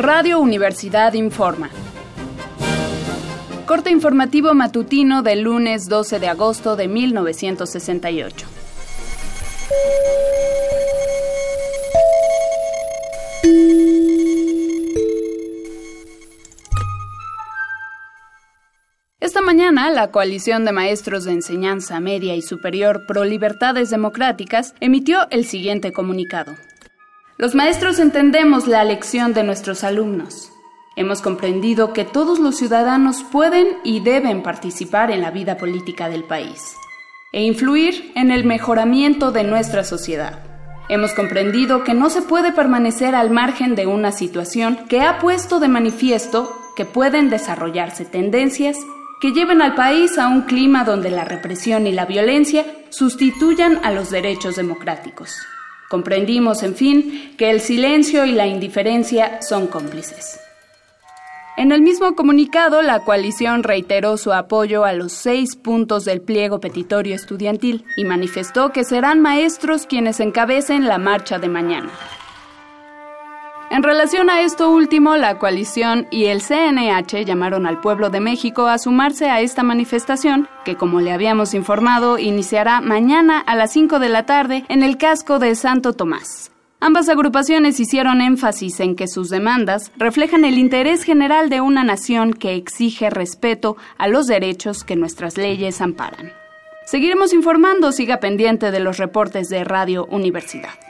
Radio Universidad informa. Corte informativo matutino del lunes 12 de agosto de 1968. Esta mañana, la Coalición de Maestros de Enseñanza Media y Superior Pro Libertades Democráticas emitió el siguiente comunicado. Los maestros entendemos la lección de nuestros alumnos. Hemos comprendido que todos los ciudadanos pueden y deben participar en la vida política del país e influir en el mejoramiento de nuestra sociedad. Hemos comprendido que no se puede permanecer al margen de una situación que ha puesto de manifiesto que pueden desarrollarse tendencias que lleven al país a un clima donde la represión y la violencia sustituyan a los derechos democráticos. Comprendimos, en fin, que el silencio y la indiferencia son cómplices. En el mismo comunicado, la coalición reiteró su apoyo a los seis puntos del pliego petitorio estudiantil y manifestó que serán maestros quienes encabecen la marcha de mañana. En relación a esto último, la coalición y el CNH llamaron al pueblo de México a sumarse a esta manifestación, que como le habíamos informado, iniciará mañana a las 5 de la tarde en el casco de Santo Tomás. Ambas agrupaciones hicieron énfasis en que sus demandas reflejan el interés general de una nación que exige respeto a los derechos que nuestras leyes amparan. Seguiremos informando, siga pendiente de los reportes de Radio Universidad.